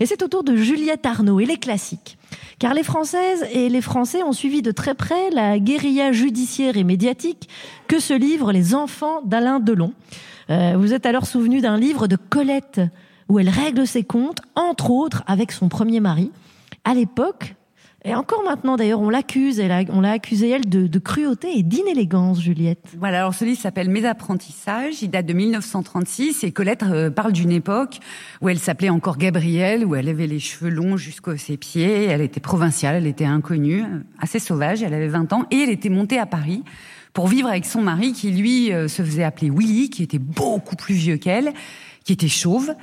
Et c'est au tour de Juliette Arnaud et les classiques. Car les Françaises et les Français ont suivi de très près la guérilla judiciaire et médiatique que se livrent les enfants d'Alain Delon. Euh, vous êtes alors souvenu d'un livre de Colette où elle règle ses comptes, entre autres avec son premier mari. À l'époque, et encore maintenant, d'ailleurs, on l'accuse, on l'a accusé, elle, de, cruauté et d'inélégance, Juliette. Voilà, alors ce livre s'appelle Mes apprentissages, il date de 1936, et Colette euh, parle d'une époque où elle s'appelait encore Gabrielle, où elle avait les cheveux longs jusqu'aux ses pieds, elle était provinciale, elle était inconnue, assez sauvage, elle avait 20 ans, et elle était montée à Paris pour vivre avec son mari qui, lui, euh, se faisait appeler Willy, qui était beaucoup plus vieux qu'elle, qui était chauve,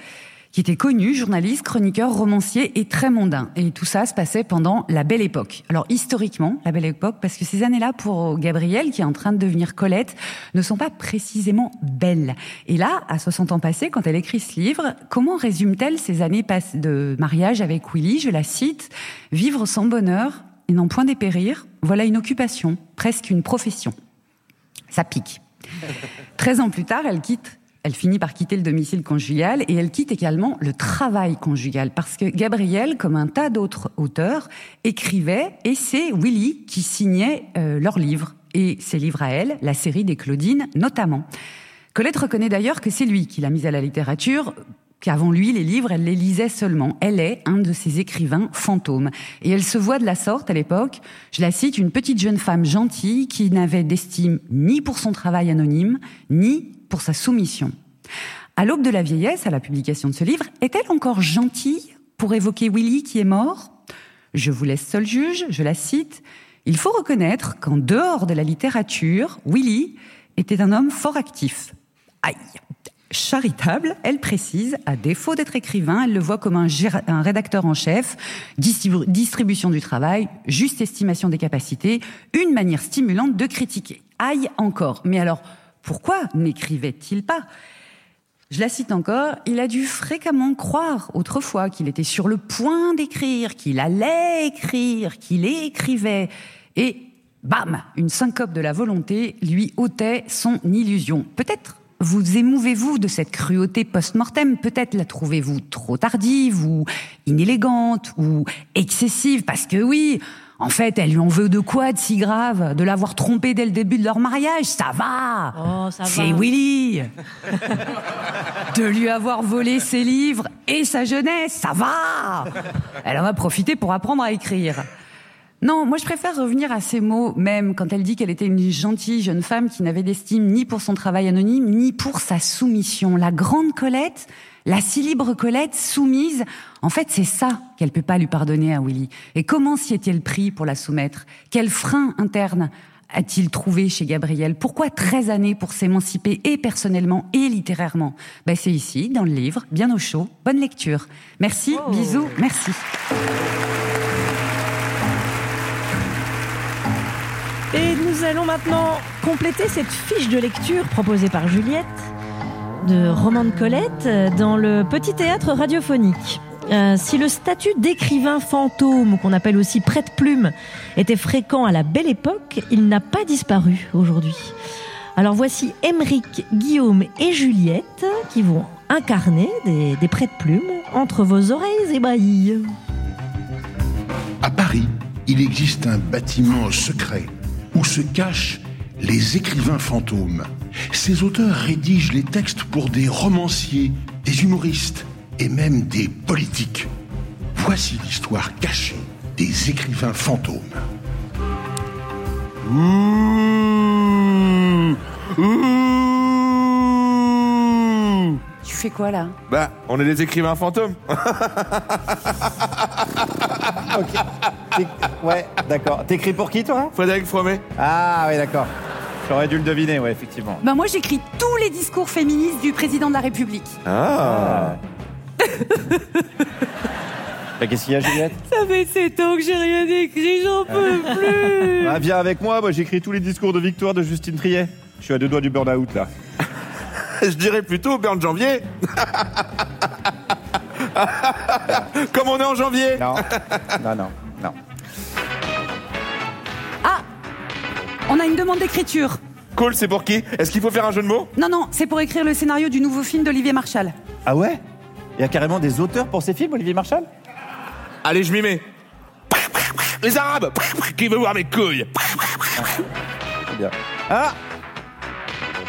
qui était connu, journaliste, chroniqueur, romancier et très mondain. Et tout ça se passait pendant la Belle Époque. Alors historiquement, la Belle Époque, parce que ces années-là, pour Gabrielle, qui est en train de devenir Colette, ne sont pas précisément belles. Et là, à 60 ans passés, quand elle écrit ce livre, comment résume-t-elle ces années de mariage avec Willy Je la cite, Vivre sans bonheur et n'en point dépérir, voilà une occupation, presque une profession. Ça pique. 13 ans plus tard, elle quitte elle finit par quitter le domicile conjugal et elle quitte également le travail conjugal parce que Gabrielle, comme un tas d'autres auteurs, écrivait et c'est Willy qui signait euh, leurs livres et ses livres à elle, la série des Claudines notamment. Colette reconnaît d'ailleurs que c'est lui qui l'a mise à la littérature qu'avant lui, les livres, elle les lisait seulement. Elle est un de ces écrivains fantômes. Et elle se voit de la sorte à l'époque, je la cite, une petite jeune femme gentille qui n'avait d'estime ni pour son travail anonyme, ni pour sa soumission. À l'aube de la vieillesse, à la publication de ce livre, est-elle encore gentille pour évoquer Willy qui est mort? Je vous laisse seul juge, je la cite. Il faut reconnaître qu'en dehors de la littérature, Willy était un homme fort actif. Aïe charitable, elle précise, à défaut d'être écrivain, elle le voit comme un, rédacteur en chef, distribution du travail, juste estimation des capacités, une manière stimulante de critiquer. Aïe encore. Mais alors, pourquoi n'écrivait-il pas? Je la cite encore, il a dû fréquemment croire autrefois qu'il était sur le point d'écrire, qu'il allait écrire, qu'il écrivait. Et bam, une syncope de la volonté lui ôtait son illusion. Peut-être vous émouvez-vous de cette cruauté post-mortem Peut-être la trouvez-vous trop tardive ou inélégante ou excessive Parce que oui, en fait, elle lui en veut de quoi de si grave De l'avoir trompé dès le début de leur mariage. Ça va. Oh, C'est Willy. De lui avoir volé ses livres et sa jeunesse. Ça va. Elle en a profité pour apprendre à écrire. Non, moi je préfère revenir à ces mots, même quand elle dit qu'elle était une gentille jeune femme qui n'avait d'estime ni pour son travail anonyme, ni pour sa soumission. La grande Colette, la si libre Colette, soumise, en fait c'est ça qu'elle peut pas lui pardonner à Willy. Et comment s'y est-elle pris pour la soumettre? Quel frein interne a-t-il trouvé chez Gabriel? Pourquoi 13 années pour s'émanciper et personnellement et littérairement? Ben, C'est ici, dans le livre, bien au chaud. Bonne lecture. Merci, oh. bisous, merci. Et nous allons maintenant compléter cette fiche de lecture proposée par Juliette de Roman de Colette dans le petit théâtre radiophonique. Euh, si le statut d'écrivain fantôme, qu'on appelle aussi prête-plume, était fréquent à la belle époque, il n'a pas disparu aujourd'hui. Alors voici Émeric, Guillaume et Juliette qui vont incarner des, des prête-plumes entre vos oreilles ébahies. À Paris, il existe un bâtiment secret où se cachent les écrivains fantômes. Ces auteurs rédigent les textes pour des romanciers, des humoristes et même des politiques. Voici l'histoire cachée des écrivains fantômes. Tu fais quoi là? Bah, on est des écrivains fantômes. ok. Ouais, d'accord. T'écris pour qui, toi? Frédéric Fromet. Ah, oui, d'accord. J'aurais dû le deviner, ouais, effectivement. Bah, moi, j'écris tous les discours féministes du président de la République. Ah. Bah, qu'est-ce qu'il y a, Juliette? Ça fait 7 ans que j'ai rien écrit, j'en peux plus. Ah, viens avec moi, moi j'écris tous les discours de victoire de Justine Triet. Je suis à deux doigts du burn-out, là. Je dirais plutôt burn janvier. Comme on est en janvier. Non, non, non, On a une demande d'écriture. Cool, c'est pour qui? Est-ce qu'il faut faire un jeu de mots? Non, non, c'est pour écrire le scénario du nouveau film d'Olivier Marshall. Ah ouais? Il y a carrément des auteurs pour ces films, Olivier Marchal? Allez, je m'y mets. Les Arabes Qui veut voir mes couilles? Très bien. Ah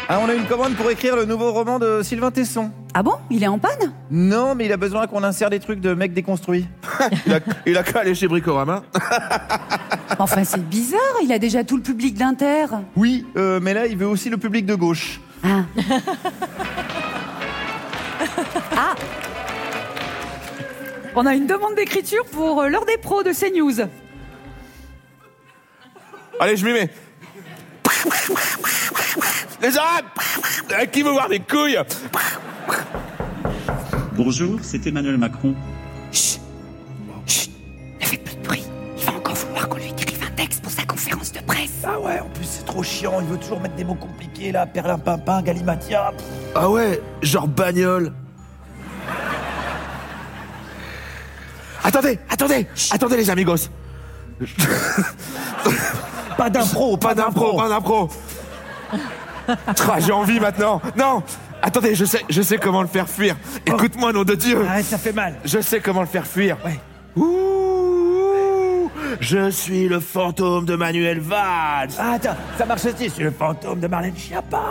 Ah, on a une commande pour écrire le nouveau roman de Sylvain Tesson. Ah bon? Il est en panne? Non, mais il a besoin qu'on insère des trucs de mecs déconstruits. Il a, il a qu'à aller chez Bricorama. Enfin, c'est bizarre, il a déjà tout le public d'Inter. Oui, euh, mais là, il veut aussi le public de gauche. Ah. ah On a une demande d'écriture pour euh, l'heure des pros de CNews. Allez, je m'y mets. Les Arabes Qui veut voir mes couilles? Bonjour, c'est Emmanuel Macron. Plus c'est trop chiant, il veut toujours mettre des mots compliqués là, perlin pimpin, galimatia. pff. Ah ouais, genre bagnole. Attendez, attendez, attendez les amigos. Pas d'impro, Pas d'impro, pas d'impro. Ah, J'ai envie maintenant. Non, attendez, je sais, je sais comment le faire fuir. Écoute-moi, nom de Dieu. Arrête, ça fait mal. Je sais comment le faire fuir. Ouais. Ouh, je suis le fantôme de Manuel Valls. Ah attends, ça marche aussi, c'est le fantôme de Marlène Schiappa.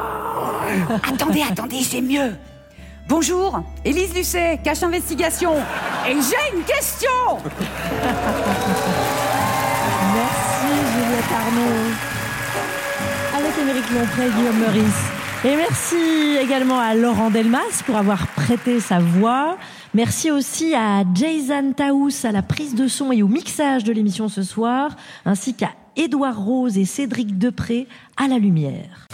Attendez, attendez, j'ai mieux. Bonjour, Élise Lucet, cache investigation. Et j'ai une question Merci Juliette Arnaud. Avec Émeric Lompré et Guillaume Meurice. Et merci également à Laurent Delmas pour avoir sa voix. Merci aussi à Jason Taous à la prise de son et au mixage de l'émission ce soir, ainsi qu'à Édouard Rose et Cédric Depré à la lumière.